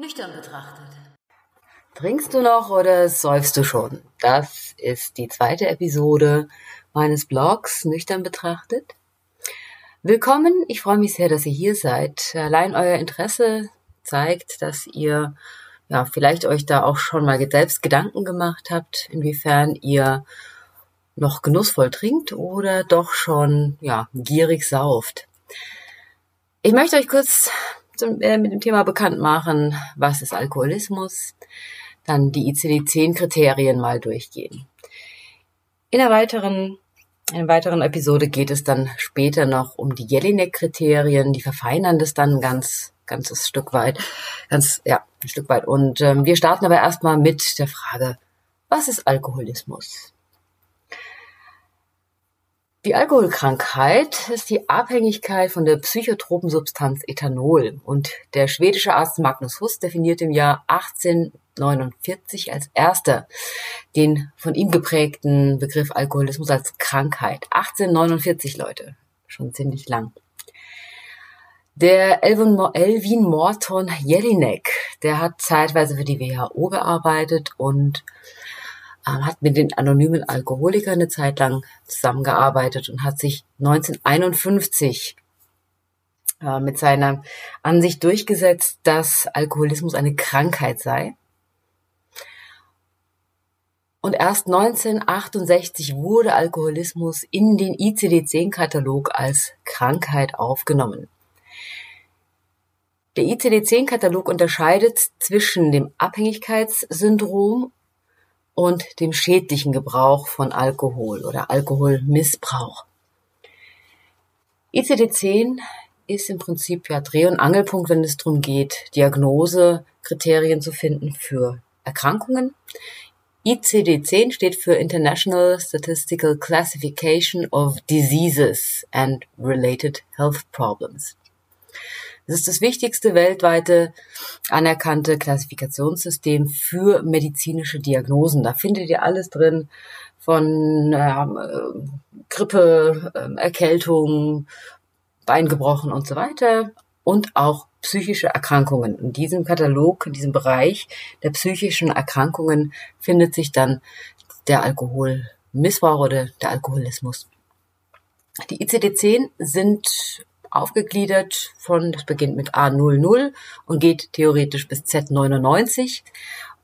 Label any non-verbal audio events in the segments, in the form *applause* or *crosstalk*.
Nüchtern betrachtet. Trinkst du noch oder säufst du schon? Das ist die zweite Episode meines Blogs Nüchtern betrachtet. Willkommen, ich freue mich sehr, dass ihr hier seid. Allein euer Interesse zeigt, dass ihr ja vielleicht euch da auch schon mal selbst Gedanken gemacht habt, inwiefern ihr noch genussvoll trinkt oder doch schon ja gierig sauft. Ich möchte euch kurz zum, äh, mit dem Thema bekannt machen, was ist Alkoholismus, dann die ICD-10-Kriterien mal durchgehen. In einer weiteren, in weiteren Episode geht es dann später noch um die Jelinek-Kriterien, die verfeinern das dann ein ganz, ganzes Stück weit, ganz, ja, ein Stück weit. Und ähm, wir starten aber erstmal mit der Frage, was ist Alkoholismus? Die Alkoholkrankheit ist die Abhängigkeit von der psychotropen Substanz Ethanol und der schwedische Arzt Magnus Huss definiert im Jahr 1849 als erster den von ihm geprägten Begriff Alkoholismus als Krankheit. 1849 Leute, schon ziemlich lang. Der Elvin Morton Jelinek, der hat zeitweise für die WHO gearbeitet und hat mit den anonymen Alkoholikern eine Zeit lang zusammengearbeitet und hat sich 1951 äh, mit seiner Ansicht durchgesetzt, dass Alkoholismus eine Krankheit sei. Und erst 1968 wurde Alkoholismus in den ICD-10-Katalog als Krankheit aufgenommen. Der ICD-10-Katalog unterscheidet zwischen dem Abhängigkeitssyndrom und dem schädlichen Gebrauch von Alkohol oder Alkoholmissbrauch. ICD-10 ist im Prinzip ja Dreh- und Angelpunkt, wenn es darum geht, Diagnosekriterien zu finden für Erkrankungen. ICD-10 steht für International Statistical Classification of Diseases and Related Health Problems. Es ist das wichtigste weltweite anerkannte Klassifikationssystem für medizinische Diagnosen. Da findet ihr alles drin von ähm, äh, Grippe, äh, Erkältung, Bein gebrochen und so weiter und auch psychische Erkrankungen. In diesem Katalog, in diesem Bereich der psychischen Erkrankungen findet sich dann der Alkoholmissbrauch oder der Alkoholismus. Die ICD-10 sind aufgegliedert von, das beginnt mit A00 und geht theoretisch bis Z99.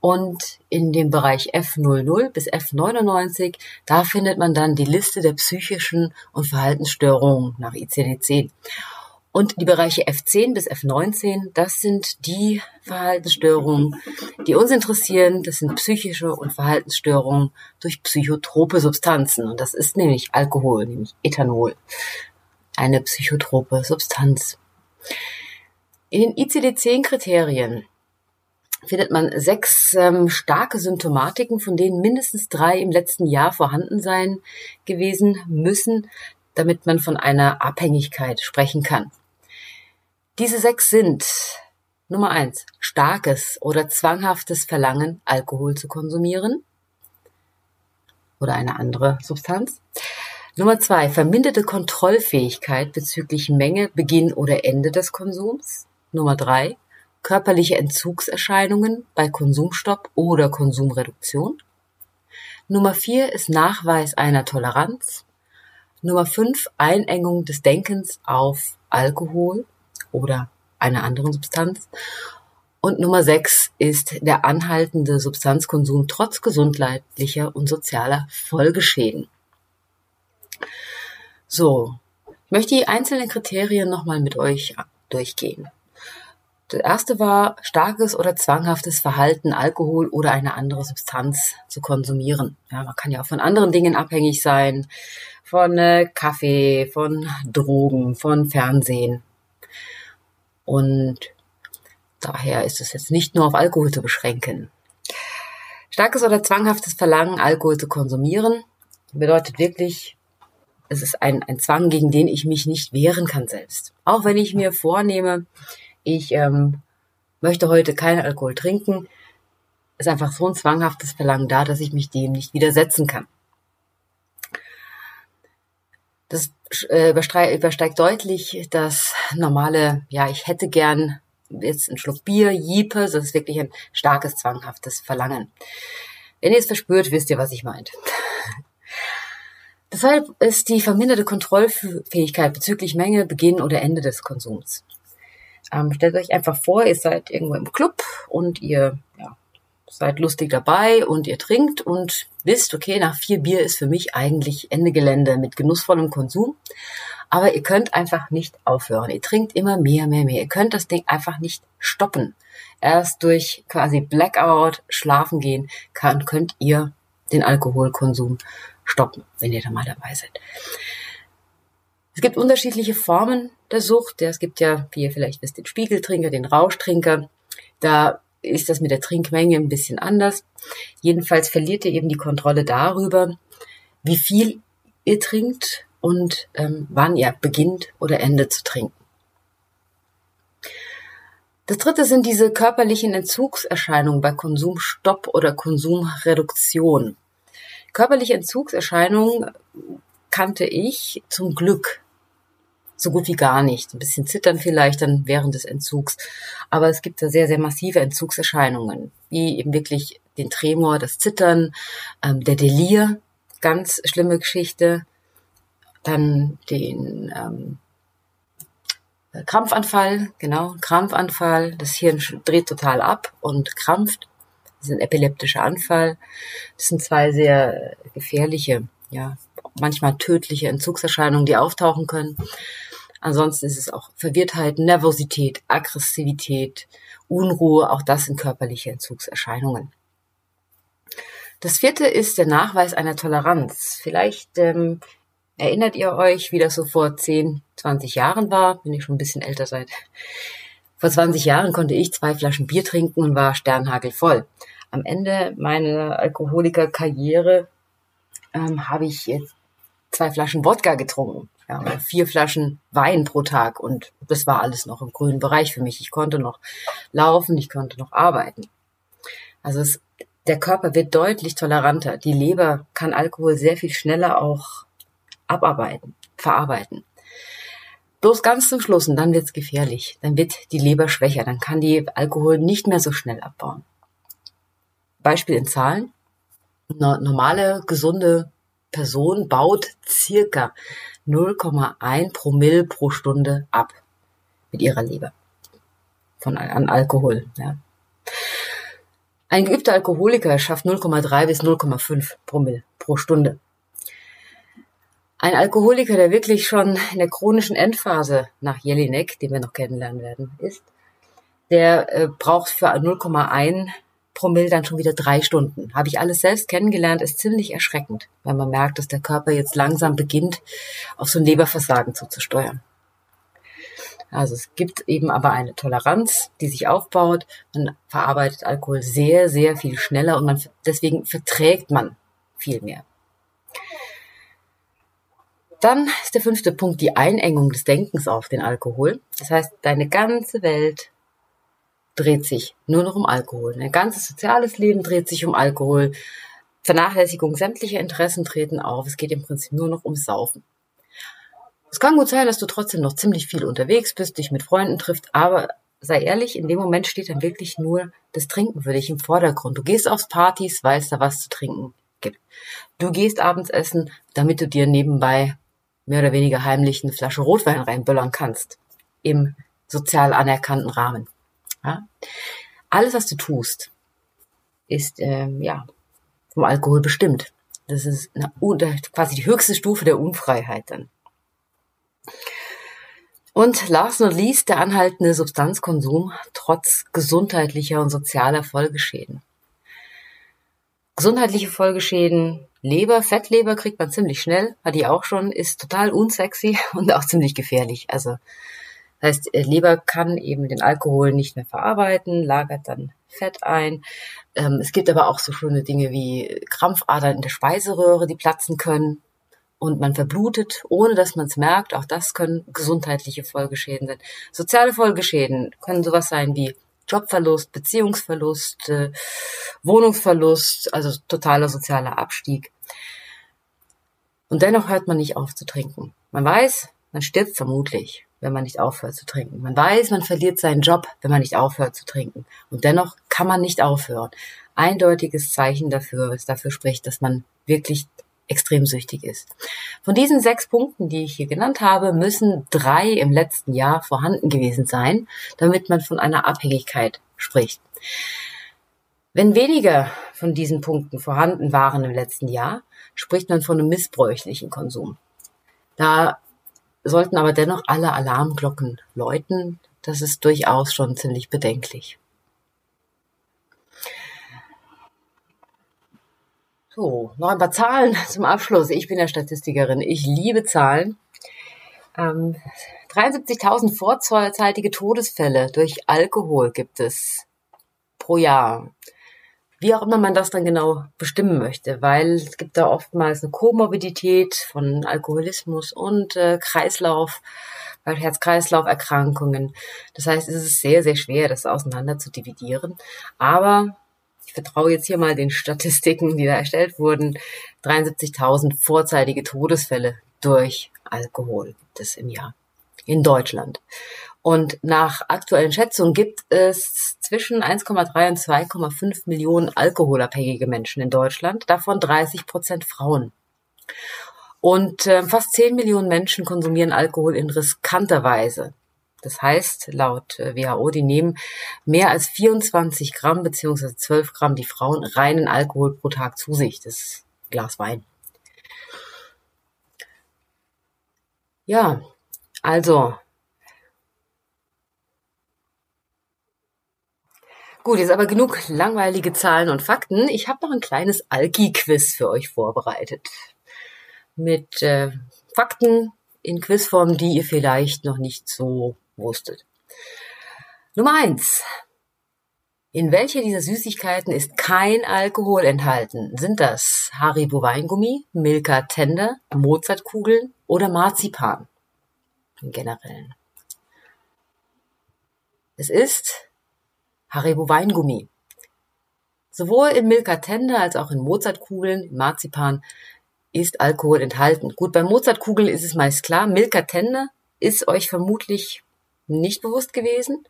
Und in dem Bereich F00 bis F99, da findet man dann die Liste der psychischen und Verhaltensstörungen nach ICD-10. Und die Bereiche F10 bis F19, das sind die Verhaltensstörungen, die uns interessieren. Das sind psychische und Verhaltensstörungen durch psychotrope Substanzen. Und das ist nämlich Alkohol, nämlich Ethanol eine psychotrope Substanz. In den ICD-10-Kriterien findet man sechs ähm, starke Symptomatiken, von denen mindestens drei im letzten Jahr vorhanden sein gewesen müssen, damit man von einer Abhängigkeit sprechen kann. Diese sechs sind Nummer eins, starkes oder zwanghaftes Verlangen, Alkohol zu konsumieren oder eine andere Substanz. Nummer zwei, verminderte Kontrollfähigkeit bezüglich Menge, Beginn oder Ende des Konsums. Nummer drei, körperliche Entzugserscheinungen bei Konsumstopp oder Konsumreduktion. Nummer vier ist Nachweis einer Toleranz. Nummer fünf, Einengung des Denkens auf Alkohol oder einer anderen Substanz. Und Nummer sechs ist der anhaltende Substanzkonsum trotz gesundheitlicher und sozialer Folgeschäden. So, ich möchte die einzelnen Kriterien nochmal mit euch durchgehen. Das erste war starkes oder zwanghaftes Verhalten, Alkohol oder eine andere Substanz zu konsumieren. Ja, man kann ja auch von anderen Dingen abhängig sein, von äh, Kaffee, von Drogen, von Fernsehen. Und daher ist es jetzt nicht nur auf Alkohol zu beschränken. Starkes oder zwanghaftes Verlangen, Alkohol zu konsumieren, bedeutet wirklich es ist ein, ein Zwang, gegen den ich mich nicht wehren kann selbst. Auch wenn ich mir vornehme, ich ähm, möchte heute keinen Alkohol trinken, ist einfach so ein zwanghaftes Verlangen da, dass ich mich dem nicht widersetzen kann. Das äh, übersteigt deutlich das normale, ja, ich hätte gern jetzt ein Schluck Bier, Jiepe, das ist wirklich ein starkes, zwanghaftes Verlangen. Wenn ihr es verspürt, wisst ihr, was ich meint. Deshalb ist die verminderte Kontrollfähigkeit bezüglich Menge, Beginn oder Ende des Konsums. Ähm, stellt euch einfach vor, ihr seid irgendwo im Club und ihr ja, seid lustig dabei und ihr trinkt und wisst, okay, nach vier Bier ist für mich eigentlich Ende Gelände mit genussvollem Konsum. Aber ihr könnt einfach nicht aufhören. Ihr trinkt immer mehr, mehr, mehr. Ihr könnt das Ding einfach nicht stoppen. Erst durch quasi Blackout, schlafen gehen, kann, könnt ihr den Alkoholkonsum stoppen, wenn ihr da mal dabei seid. Es gibt unterschiedliche Formen der Sucht. Es gibt ja, wie ihr vielleicht wisst, den Spiegeltrinker, den Rauschtrinker. Da ist das mit der Trinkmenge ein bisschen anders. Jedenfalls verliert ihr eben die Kontrolle darüber, wie viel ihr trinkt und ähm, wann ihr beginnt oder endet zu trinken. Das dritte sind diese körperlichen Entzugserscheinungen bei Konsumstopp oder Konsumreduktion. Körperliche Entzugserscheinungen kannte ich zum Glück so gut wie gar nicht. Ein bisschen zittern vielleicht dann während des Entzugs. Aber es gibt da sehr, sehr massive Entzugserscheinungen, wie eben wirklich den Tremor, das Zittern, ähm, der Delir, ganz schlimme Geschichte, dann den ähm, Krampfanfall, genau, Krampfanfall. Das Hirn dreht total ab und krampft. Das ist ein epileptischer Anfall. Das sind zwei sehr gefährliche, ja, manchmal tödliche Entzugserscheinungen, die auftauchen können. Ansonsten ist es auch Verwirrtheit, Nervosität, Aggressivität, Unruhe. Auch das sind körperliche Entzugserscheinungen. Das vierte ist der Nachweis einer Toleranz. Vielleicht ähm, Erinnert ihr euch, wie das so vor 10, 20 Jahren war, wenn ihr schon ein bisschen älter seid? Vor 20 Jahren konnte ich zwei Flaschen Bier trinken und war sternhagelvoll. Am Ende meiner Alkoholikerkarriere ähm, habe ich jetzt zwei Flaschen Wodka getrunken. Ja, vier Flaschen Wein pro Tag und das war alles noch im grünen Bereich für mich. Ich konnte noch laufen, ich konnte noch arbeiten. Also es, der Körper wird deutlich toleranter. Die Leber kann Alkohol sehr viel schneller auch abarbeiten, verarbeiten. Bloß ganz zum Schluss und dann wird's gefährlich. Dann wird die Leber schwächer, dann kann die Alkohol nicht mehr so schnell abbauen. Beispiel in Zahlen. Eine normale, gesunde Person baut circa 0,1 Promille pro Stunde ab mit ihrer Leber von an Alkohol. Ja. Ein geübter Alkoholiker schafft 0,3 bis 0,5 Promille pro Stunde. Ein Alkoholiker, der wirklich schon in der chronischen Endphase nach Jelinek, den wir noch kennenlernen werden, ist, der äh, braucht für 0,1 Promille dann schon wieder drei Stunden. Habe ich alles selbst kennengelernt, ist ziemlich erschreckend, weil man merkt, dass der Körper jetzt langsam beginnt, auf so ein Leberversagen zuzusteuern. Also es gibt eben aber eine Toleranz, die sich aufbaut. Man verarbeitet Alkohol sehr, sehr viel schneller und man, deswegen verträgt man viel mehr. Dann ist der fünfte Punkt die Einengung des Denkens auf den Alkohol. Das heißt, deine ganze Welt dreht sich nur noch um Alkohol. Dein ganzes soziales Leben dreht sich um Alkohol. Vernachlässigung sämtlicher Interessen treten auf. Es geht im Prinzip nur noch ums Saufen. Es kann gut sein, dass du trotzdem noch ziemlich viel unterwegs bist, dich mit Freunden trifft, aber sei ehrlich, in dem Moment steht dann wirklich nur das Trinken für dich im Vordergrund. Du gehst aufs Partys, weil es da was zu trinken gibt. Du gehst abends essen, damit du dir nebenbei mehr oder weniger heimlich eine Flasche Rotwein reinböllern kannst. Im sozial anerkannten Rahmen. Ja? Alles, was du tust, ist ähm, ja vom Alkohol bestimmt. Das ist eine, quasi die höchste Stufe der Unfreiheit dann. Und last not least der anhaltende Substanzkonsum trotz gesundheitlicher und sozialer Folgeschäden. Gesundheitliche Folgeschäden Leber, Fettleber kriegt man ziemlich schnell, hat die auch schon, ist total unsexy *laughs* und auch ziemlich gefährlich. Also das heißt, äh, Leber kann eben den Alkohol nicht mehr verarbeiten, lagert dann Fett ein. Ähm, es gibt aber auch so schöne Dinge wie Krampfadern in der Speiseröhre, die platzen können und man verblutet, ohne dass man es merkt. Auch das können gesundheitliche Folgeschäden sein. Soziale Folgeschäden können sowas sein wie Jobverlust, Beziehungsverlust, äh, Wohnungsverlust, also totaler sozialer Abstieg. Und dennoch hört man nicht auf zu trinken. Man weiß, man stirbt vermutlich. wenn man nicht aufhört zu trinken. Man weiß, man verliert seinen Job, wenn man nicht aufhört zu trinken. Und dennoch kann man nicht aufhören. Eindeutiges Zeichen dafür, was dafür spricht, dass man wirklich extrem süchtig ist. Von diesen sechs Punkten, die ich hier genannt habe, müssen drei im letzten Jahr vorhanden gewesen sein, damit man von einer Abhängigkeit spricht. Wenn weniger von diesen Punkten vorhanden waren im letzten Jahr, spricht man von einem missbräuchlichen Konsum. Da sollten aber dennoch alle Alarmglocken läuten. Das ist durchaus schon ziemlich bedenklich. So, noch ein paar Zahlen *laughs* zum Abschluss. Ich bin ja Statistikerin. Ich liebe Zahlen. Ähm, 73.000 vorzeitige Todesfälle durch Alkohol gibt es pro Jahr. Wie auch immer man das dann genau bestimmen möchte, weil es gibt da oftmals eine Komorbidität von Alkoholismus und äh, Kreislauf, Herz-Kreislauf-Erkrankungen. Das heißt, es ist sehr, sehr schwer, das auseinander zu dividieren. Aber vertraue jetzt hier mal den Statistiken, die da erstellt wurden. 73.000 vorzeitige Todesfälle durch Alkohol gibt es im Jahr in Deutschland. Und nach aktuellen Schätzungen gibt es zwischen 1,3 und 2,5 Millionen alkoholabhängige Menschen in Deutschland, davon 30 Prozent Frauen. Und äh, fast 10 Millionen Menschen konsumieren Alkohol in riskanter Weise. Das heißt, laut äh, WHO, die nehmen mehr als 24 Gramm beziehungsweise 12 Gramm die Frauen reinen Alkohol pro Tag zu sich. Das Glas Wein. Ja, also. Gut, jetzt aber genug langweilige Zahlen und Fakten. Ich habe noch ein kleines Alki-Quiz für euch vorbereitet. Mit äh, Fakten in Quizform, die ihr vielleicht noch nicht so wusstet. Nummer eins. In welcher dieser Süßigkeiten ist kein Alkohol enthalten? Sind das Haribo Weingummi, Milka Tender, Mozartkugeln oder Marzipan? Im Generellen. Es ist Haribo Weingummi. Sowohl in Milka Tender als auch in Mozartkugeln, Marzipan ist Alkohol enthalten. Gut, bei Mozartkugeln ist es meist klar. Milka Tender ist euch vermutlich nicht bewusst gewesen.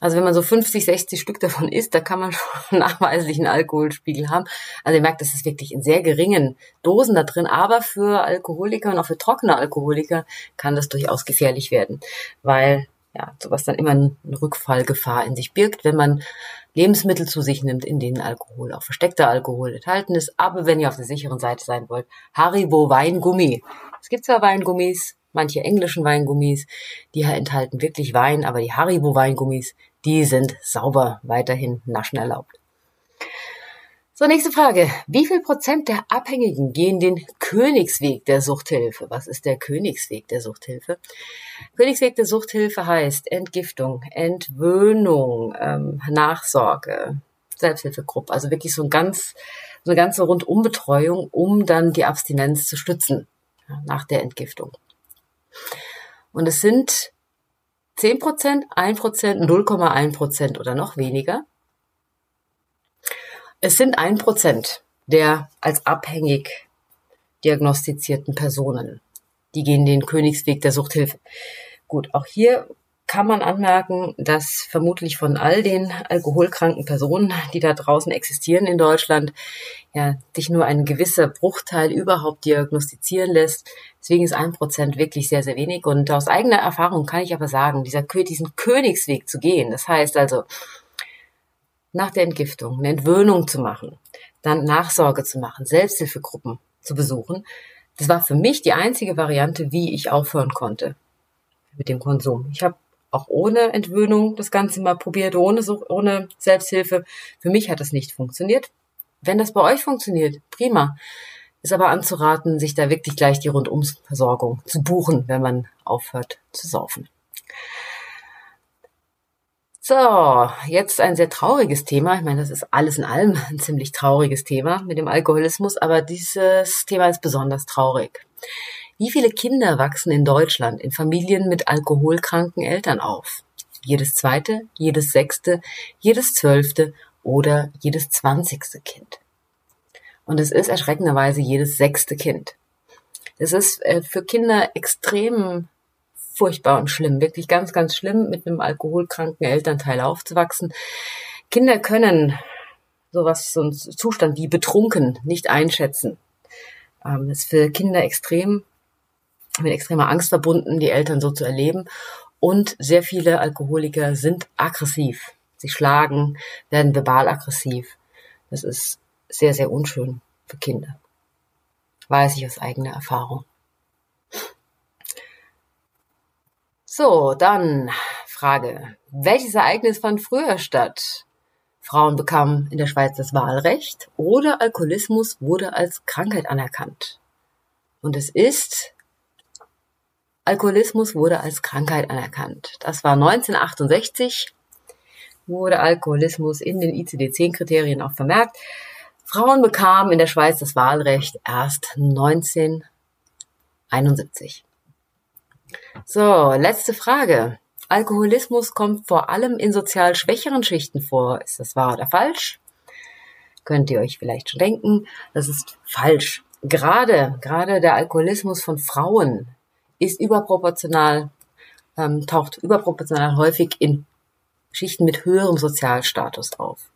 Also wenn man so 50, 60 Stück davon isst, da kann man *laughs* schon nachweislich einen Alkoholspiegel haben. Also ihr merkt, das ist wirklich in sehr geringen Dosen da drin. Aber für Alkoholiker und auch für trockene Alkoholiker kann das durchaus gefährlich werden, weil ja sowas dann immer eine Rückfallgefahr in sich birgt, wenn man Lebensmittel zu sich nimmt, in denen Alkohol, auch versteckter Alkohol enthalten ist. Aber wenn ihr auf der sicheren Seite sein wollt, Haribo Weingummi. Es gibt zwar Weingummis, manche englischen Weingummis, die enthalten wirklich Wein, aber die Haribo Weingummis, die sind sauber weiterhin naschen erlaubt. So, nächste Frage. Wie viel Prozent der Abhängigen gehen den Königsweg der Suchthilfe? Was ist der Königsweg der Suchthilfe? Königsweg der Suchthilfe heißt Entgiftung, Entwöhnung, ähm, Nachsorge, Selbsthilfegruppe. Also wirklich so ein ganz, so eine ganze Rundumbetreuung, um dann die Abstinenz zu stützen ja, nach der Entgiftung. Und es sind 10 Prozent, 1 Prozent, 0,1 Prozent oder noch weniger. Es sind 1 Prozent der als abhängig diagnostizierten Personen. Die gehen den Königsweg der Suchthilfe. Gut, auch hier kann man anmerken, dass vermutlich von all den alkoholkranken Personen, die da draußen existieren in Deutschland, ja, sich nur ein gewisser Bruchteil überhaupt diagnostizieren lässt. Deswegen ist ein Prozent wirklich sehr, sehr wenig. Und aus eigener Erfahrung kann ich aber sagen, dieser, diesen Königsweg zu gehen, das heißt also, nach der Entgiftung eine Entwöhnung zu machen, dann Nachsorge zu machen, Selbsthilfegruppen zu besuchen, das war für mich die einzige Variante, wie ich aufhören konnte mit dem Konsum. Ich habe auch ohne Entwöhnung das Ganze mal probiert, ohne, ohne Selbsthilfe. Für mich hat das nicht funktioniert. Wenn das bei euch funktioniert, prima. Ist aber anzuraten, sich da wirklich gleich die Rundumversorgung zu buchen, wenn man aufhört zu saufen. So, jetzt ein sehr trauriges Thema. Ich meine, das ist alles in allem ein ziemlich trauriges Thema mit dem Alkoholismus, aber dieses Thema ist besonders traurig. Wie viele Kinder wachsen in Deutschland in Familien mit alkoholkranken Eltern auf? Jedes zweite, jedes sechste, jedes zwölfte oder jedes zwanzigste Kind. Und es ist erschreckenderweise jedes sechste Kind. Es ist äh, für Kinder extrem furchtbar und schlimm, wirklich ganz, ganz schlimm, mit einem alkoholkranken Elternteil aufzuwachsen. Kinder können sowas, so einen Zustand wie betrunken nicht einschätzen. Ähm, ist für Kinder extrem, mit extremer Angst verbunden, die Eltern so zu erleben. Und sehr viele Alkoholiker sind aggressiv. Sie schlagen, werden verbal aggressiv. Das ist sehr, sehr unschön für Kinder. Weiß ich aus eigener Erfahrung. So, dann Frage. Welches Ereignis fand früher statt? Frauen bekamen in der Schweiz das Wahlrecht oder Alkoholismus wurde als Krankheit anerkannt. Und es ist, Alkoholismus wurde als Krankheit anerkannt. Das war 1968, wurde Alkoholismus in den ICD-10-Kriterien auch vermerkt. Frauen bekamen in der Schweiz das Wahlrecht erst 1971. So, letzte Frage. Alkoholismus kommt vor allem in sozial schwächeren Schichten vor. Ist das wahr oder falsch? Könnt ihr euch vielleicht schon denken, das ist falsch. Gerade, gerade der Alkoholismus von Frauen ist überproportional, ähm, taucht überproportional häufig in Schichten mit höherem Sozialstatus auf.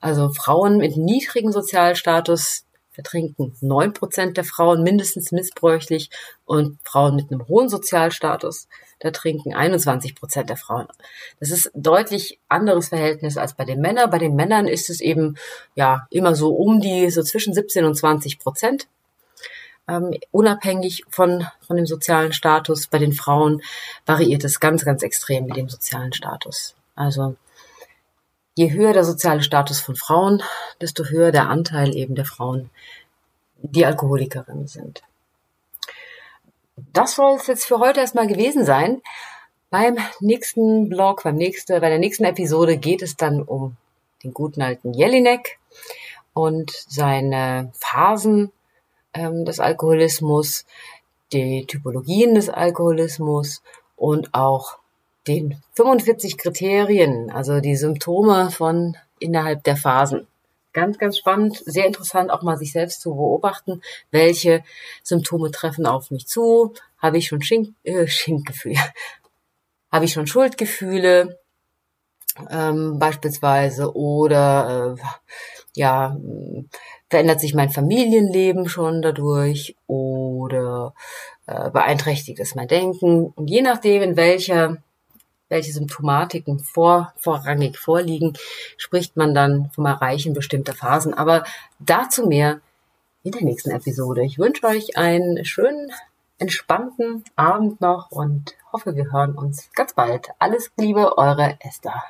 Also Frauen mit niedrigem Sozialstatus vertrinken neun Prozent der Frauen mindestens missbräuchlich und Frauen mit einem hohen Sozialstatus, da trinken 21 Prozent der Frauen. Das ist deutlich anderes Verhältnis als bei den Männern. Bei den Männern ist es eben ja immer so um die so zwischen 17 und 20 Prozent. Ähm, unabhängig von, von dem sozialen Status. Bei den Frauen variiert es ganz, ganz extrem mit dem sozialen Status. Also je höher der soziale Status von Frauen, desto höher der Anteil eben der Frauen, die Alkoholikerinnen sind. Das soll es jetzt für heute erstmal gewesen sein. Beim nächsten Blog, beim nächsten, bei der nächsten Episode geht es dann um den guten alten Jelinek und seine Phasen ähm, des Alkoholismus, die Typologien des Alkoholismus und auch den 45 Kriterien, also die Symptome von innerhalb der Phasen. Ganz, ganz spannend, sehr interessant, auch mal sich selbst zu beobachten, welche Symptome treffen auf mich zu. Habe ich schon Schink, äh, Schinkgefühle? *laughs* Habe ich schon Schuldgefühle? Ähm, beispielsweise oder äh, ja verändert sich mein Familienleben schon dadurch oder äh, beeinträchtigt es mein Denken und je nachdem in welcher welche Symptomatiken vor, vorrangig vorliegen, spricht man dann vom Erreichen bestimmter Phasen. Aber dazu mehr in der nächsten Episode. Ich wünsche euch einen schönen, entspannten Abend noch und hoffe, wir hören uns ganz bald. Alles Liebe, eure Esther.